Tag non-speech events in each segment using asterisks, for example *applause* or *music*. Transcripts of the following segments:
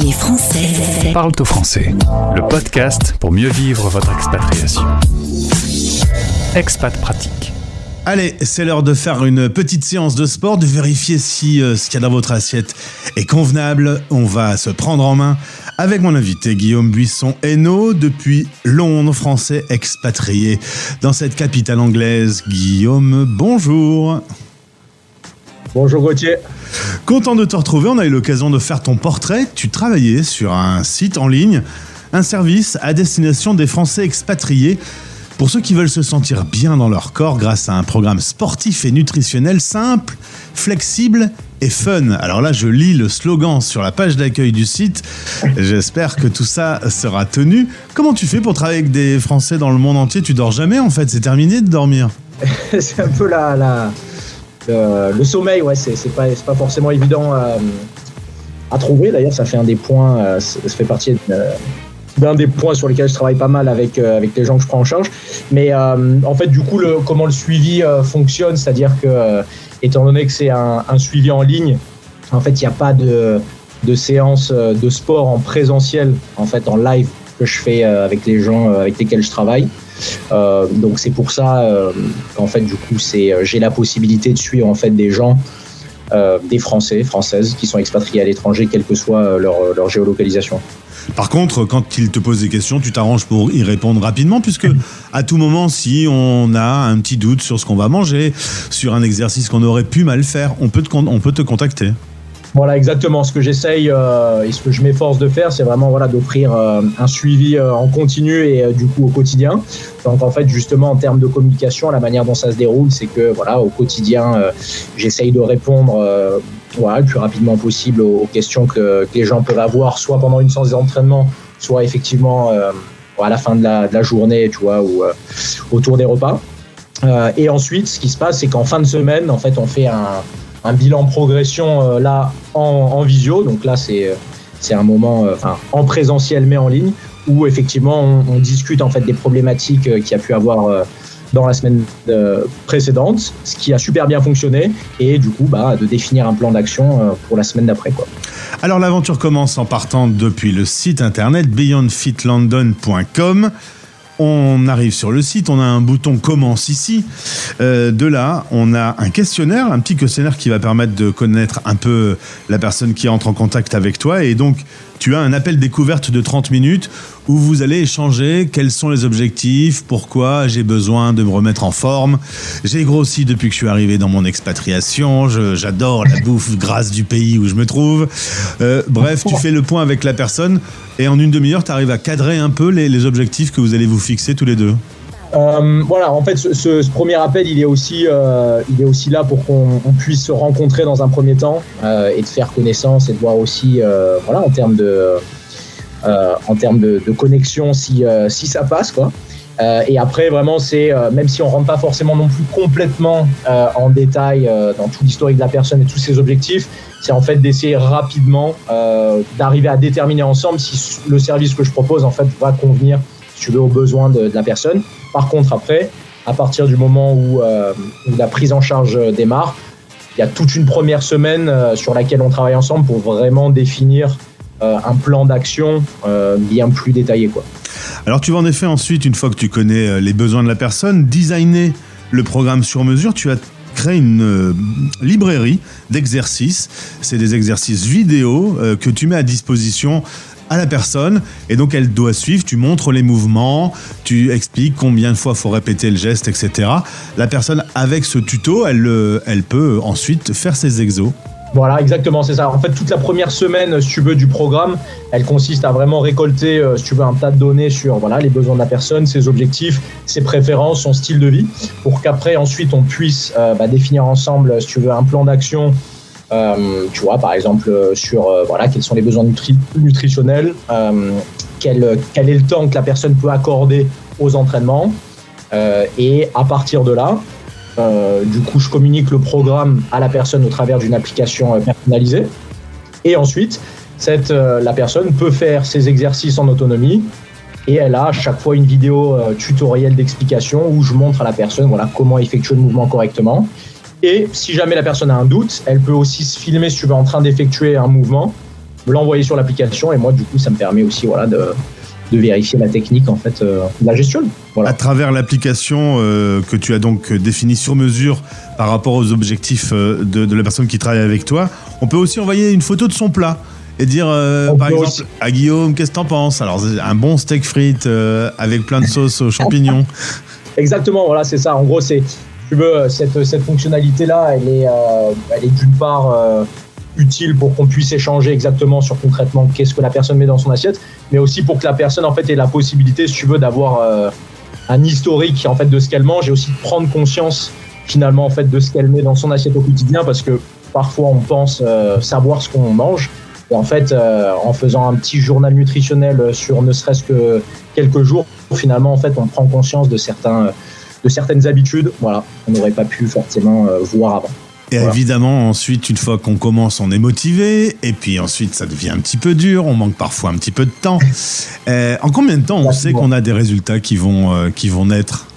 Les Français parlent au français. Le podcast pour mieux vivre votre expatriation. Expat pratique. Allez, c'est l'heure de faire une petite séance de sport, de vérifier si euh, ce qu'il y a dans votre assiette est convenable. On va se prendre en main avec mon invité Guillaume Buisson Hainaut, depuis Londres, français expatrié dans cette capitale anglaise. Guillaume, bonjour. Bonjour Gauthier. Content de te retrouver, on a eu l'occasion de faire ton portrait. Tu travaillais sur un site en ligne, un service à destination des Français expatriés. Pour ceux qui veulent se sentir bien dans leur corps grâce à un programme sportif et nutritionnel simple, flexible et fun. Alors là, je lis le slogan sur la page d'accueil du site. J'espère que tout ça sera tenu. Comment tu fais pour travailler avec des Français dans le monde entier? Tu dors jamais en fait, c'est terminé de dormir. *laughs* c'est un peu la, la le, sommeil, ouais, c'est pas, pas forcément évident à, trouver. D'ailleurs, ça fait un des points, euh, ça fait partie d'un des points sur lesquels je travaille pas mal avec, euh, avec les gens que je prends en charge. Mais euh, en fait, du coup, comment le suivi fonctionne, c'est-à-dire que, étant donné que c'est un, un, suivi en ligne, en fait, il n'y a pas de, de séance de sport en présentiel, en fait, en live que je fais avec les gens avec lesquels je travaille. Euh, donc c'est pour ça euh, qu'en fait du coup c'est euh, j'ai la possibilité de suivre en fait des gens des Français, Françaises qui sont expatriés à l'étranger, quelle que soit leur, leur, géolocalisation. Par contre, quand ils te posent des questions, tu t'arranges pour y répondre rapidement, puisque à tout moment, si on a un petit doute sur ce qu'on va manger, sur un exercice qu'on aurait pu mal faire, on peut te, on peut te contacter. Voilà, exactement. Ce que j'essaye euh, et ce que je m'efforce de faire, c'est vraiment voilà, d'offrir euh, un suivi euh, en continu et du coup au quotidien. Donc en fait, justement, en termes de communication, la manière dont ça se déroule, c'est que voilà, au quotidien, j'essaye de répondre voilà, le plus rapidement possible aux, questions que, que, les gens peuvent avoir, soit pendant une séance d'entraînement, soit effectivement à la fin de la, de la, journée, tu vois, ou autour des repas. et ensuite, ce qui se passe, c'est qu'en fin de semaine, en fait, on fait un un bilan progression euh, là en, visio. Donc là, c'est euh, c'est un moment euh, en présentiel mais en ligne où effectivement on, discute en fait des problématiques qu'il y a pu avoir dans la semaine précédente, ce qui a super bien fonctionné, et du coup bah, de définir un plan d'action pour la semaine d'après. Quoi. Alors l'aventure commence en partant depuis le site internet beyondfitlondon.com. On arrive sur le site, on a un bouton commence ici. Euh, de là, on a un questionnaire, un petit questionnaire qui va permettre de connaître un peu la personne qui entre en contact avec toi. Et donc, tu as un appel découverte de 30 minutes où vous allez échanger quels sont les objectifs, pourquoi j'ai besoin de me remettre en forme. J'ai grossi depuis que je suis arrivé dans mon expatriation, j'adore la bouffe grasse du pays où je me trouve. Euh, bref, tu fais le point avec la personne et en une demi-heure, tu arrives à cadrer un peu les, objectifs que vous allez vous fixer tous les deux. Euh, voilà, en fait, ce, premier appel, il est aussi, euh, il est aussi là pour qu'on puisse se rencontrer dans un premier temps et de faire connaissance et de voir aussi, voilà, en termes de, euh, en termes de, connexion si, euh, si ça passe. Quoi. Euh, et après, vraiment, c'est même si on rentre pas forcément non plus complètement en détail dans tout l'historique de la personne et tous ses objectifs, c'est en fait d'essayer rapidement d'arriver à déterminer ensemble si le service que je propose en fait va convenir, si tu veux, aux besoins de, la personne. Par contre, après, à partir du moment où, où, la prise en charge démarre, il y a toute une première semaine sur laquelle on travaille ensemble pour vraiment définir euh, un plan d'action euh, bien plus détaillé. Quoi. Alors tu vas en effet ensuite, une fois que tu connais euh, les besoins de la personne, designer le programme sur mesure. Tu as créé une librairie d'exercices. C'est des exercices vidéo que tu mets à disposition à la personne et donc elle doit suivre, tu montres les mouvements, tu expliques combien de fois faut répéter le geste, etc. La personne avec ce tuto, elle, elle peut ensuite faire ses exos. Voilà, exactement, c'est ça. En fait, toute la première semaine, si tu veux, du programme, elle consiste à vraiment récolter, euh, si tu veux, un tas de données sur voilà, les besoins de la personne, ses objectifs, ses préférences, son style de vie, pour qu'après, ensuite, on puisse euh, bah, définir ensemble, si tu veux, un plan d'action. Euh, tu vois, par exemple, sur voilà, quels sont les besoins nutritionnels, quel, quel est le temps que la personne peut accorder aux entraînements. et à partir de là, euh, du coup, je communique le programme à la personne au travers d'une application euh, personnalisée. Et ensuite, euh, la personne peut faire ses exercices en autonomie. Et elle a à chaque fois une vidéo tutoriel d'explication où je montre à la personne voilà, comment effectuer le mouvement correctement. Et si jamais la personne a un doute, elle peut aussi se filmer si tu veux en train d'effectuer un mouvement me l'envoyer sur l'application et moi du coup ça me permet aussi voilà de, de vérifier la technique en fait de la gestion. Voilà. À travers l'application que tu as donc définie sur mesure par rapport aux objectifs de, de, la personne qui travaille avec toi, on peut aussi envoyer une photo de son plat et dire par exemple à Guillaume qu'est-ce que t'en penses? Alors un bon steak frites avec plein de sauce aux *laughs* champignons. Exactement, voilà, c'est ça. En gros, c'est tu veux cette, cette fonctionnalité là, elle est, est d'une part utile pour qu'on puisse échanger exactement sur concrètement qu'est-ce que la personne met dans son assiette, mais aussi pour que la personne en fait ait la possibilité, si tu veux, d'avoir euh, un historique en fait de ce qu'elle mange et aussi de prendre conscience finalement en fait de ce qu'elle met dans son assiette au quotidien, parce que parfois on pense euh, savoir ce qu'on mange. Et en fait, euh, en faisant un petit journal nutritionnel sur ne serait-ce que quelques jours, finalement, en fait, on prend conscience de certains, de certaines habitudes, voilà, qu'on n'aurait pas pu forcément voir avant. Et évidemment, ensuite, une fois qu'on commence, on est motivé. Et puis ensuite, ça devient un petit peu dur. On manque parfois un petit peu de temps. *laughs* Euh, en combien de temps on sait qu'on a des résultats qui vont, euh, qui vont naître?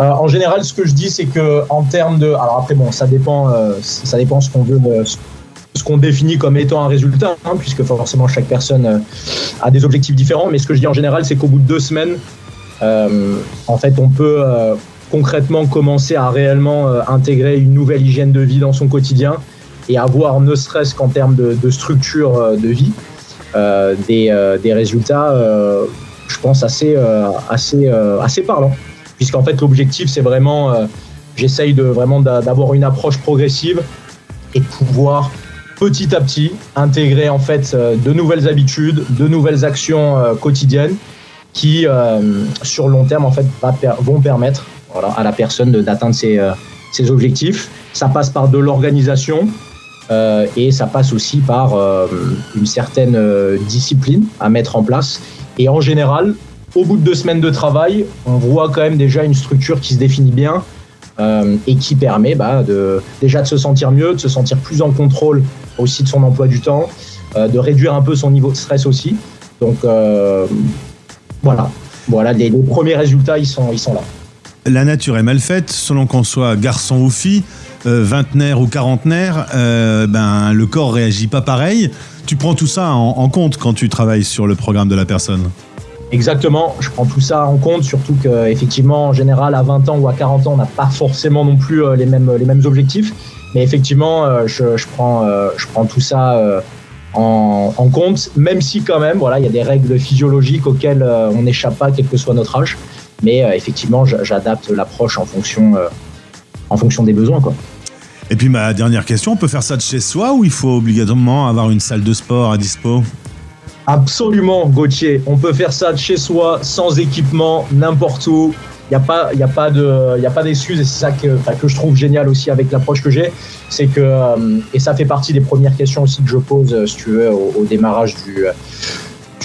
Euh, En général, ce que je dis, c'est que en termes de. Alors après, bon, ça dépend, ça dépend ce qu'on veut. ce qu'on définit comme étant un résultat, hein, puisque forcément chaque personne a des objectifs différents. Mais ce que je dis en général, c'est qu'au bout de deux semaines, en fait, on peut concrètement commencer à réellement euh, intégrer une nouvelle hygiène de vie dans son quotidien et avoir, ne serait-ce qu'en termes de, structure euh, de vie, euh, des, résultats, je pense, assez, assez, assez parlants. Puisqu'en fait, l'objectif, c'est vraiment, j'essaye de vraiment d'avoir une approche progressive et de pouvoir petit à petit intégrer en fait de nouvelles habitudes, de nouvelles actions quotidiennes qui, sur long terme, en fait, vont permettre à la personne d'atteindre euh, ses, objectifs. Ça passe par de l'organisation euh, et ça passe aussi par euh, une certaine discipline à mettre en place. Et en général, au bout de deux semaines de travail, on voit quand même déjà une structure qui se définit bien et qui permet bah, déjà de se sentir mieux, de se sentir plus en contrôle aussi de son emploi du temps, de réduire un peu son niveau de stress aussi. Donc voilà, voilà les, les, premiers résultats, ils sont, ils sont là la nature est mal faite, selon qu'on soit garçon ou fille, euh, vingtenaire ou quarantenaire, euh, ben, le corps réagit pas pareil. Tu prends tout ça en, compte quand tu travailles sur le programme de la personne Exactement, je prends tout ça en compte, surtout qu'effectivement, en général, à 20 ans ou à 40 ans, on n'a pas forcément non plus euh, les, mêmes, les mêmes objectifs. Mais effectivement, je, prends, je prends tout ça en, en, compte, même si quand même, voilà, il y a des règles physiologiques auxquelles on n'échappe pas, quel que soit notre âge. Mais euh, effectivement, j'adapte l'approche en fonction, euh, en fonction des besoins. Quoi. Et puis ma dernière question, on peut faire ça de chez soi ou il faut obligatoirement avoir une salle de sport à dispo? Absolument, Gauthier. On peut faire ça de chez soi, sans équipement, n'importe où. Il n'y a pas, pas pas d'excuses et c'est ça que, que je trouve génial aussi avec l'approche que j'ai, c'est que euh, et ça fait partie des premières questions aussi que je pose, si tu veux, au démarrage du,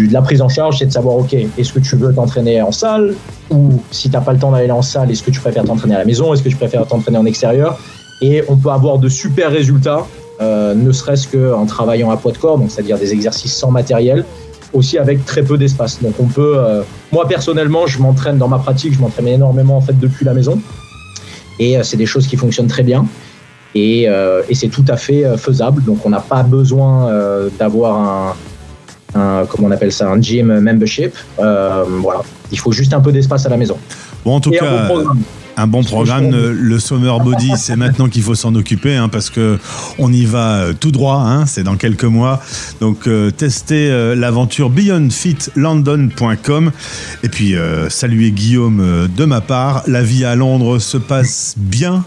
de la prise en charge, c'est de savoir, OK, est-ce que tu veux t'entraîner en salle ou si tu n'as pas le temps d'aller en salle, est-ce que tu préfères t'entraîner à la maison, est-ce que tu préfères t'entraîner en extérieur Et on peut avoir de super résultats, euh, ne serait-ce qu'en travaillant à poids de corps, donc c'est-à-dire des exercices sans matériel, aussi avec très peu d'espace. Donc on peut, euh, moi personnellement, je m'entraîne dans ma pratique, je m'entraîne énormément en fait depuis la maison, et euh, c'est des choses qui fonctionnent très bien. Et, et c'est tout à fait faisable. Donc on n'a pas besoin d'avoir un, un, comment on appelle ça, un gym membership. Euh, voilà, il faut juste un peu d'espace à la maison. Bon, en tout cas. Un bon programme, le Summer Body, *laughs* c'est maintenant qu'il faut s'en occuper hein, parce que on y va euh, tout droit, hein, c'est dans quelques mois. Donc euh, testez l'aventure beyondfitlondon.com et puis saluez Guillaume de ma part. La vie à Londres se passe bien?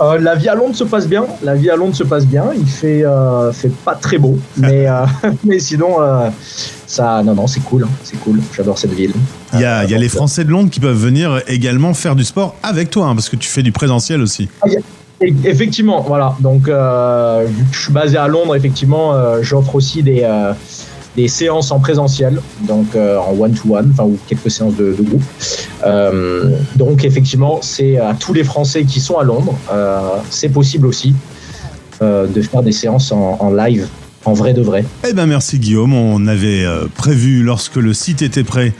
Euh, la vie à Londres se passe bien. La vie à Londres se passe bien. Il fait, euh, fait pas très beau, mais, euh, *laughs* mais sinon, ça, non, non, c'est cool. Hein. c'est cool. J'adore cette ville. Il y a, y a les Français de Londres qui peuvent venir également faire du sport avec toi, hein, parce que tu fais du présentiel aussi. Ah, effectivement, voilà. Donc, que je suis basé à Londres, effectivement, j'offre aussi des des séances en présentiel, donc euh, en one-to-one, enfin, ou quelques séances de, groupe. Euh, donc, effectivement, c'est à tous les Français qui sont à Londres, euh, c'est possible aussi de faire des séances en, live en vrai de vrai. Eh ben merci Guillaume, on avait euh, prévu lorsque le site était prêt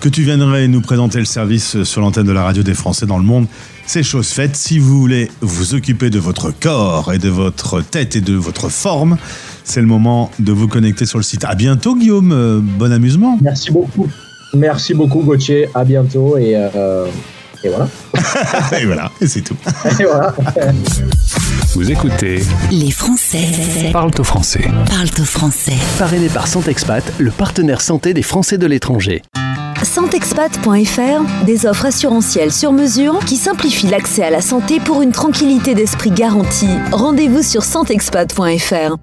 que tu viendrais nous présenter le service sur l'antenne de la radio des Français dans le monde. C'est chose faite. Si vous voulez vous occuper de votre corps et de votre tête et de votre forme, c'est le moment de vous connecter sur le site. À bientôt Guillaume, euh, bon amusement. Merci beaucoup. Merci beaucoup Gauthier, à bientôt et, euh, et voilà. *laughs* et voilà, et c'est tout. et voilà. Vous écoutez Les Français Parle au français. parlent au français. Parrainé par Santexpat, le partenaire santé des Français de l'étranger. Santexpat.fr, des offres assurantielles sur mesure qui simplifient l'accès à la santé pour une tranquillité d'esprit garantie. Rendez-vous sur santexpat.fr.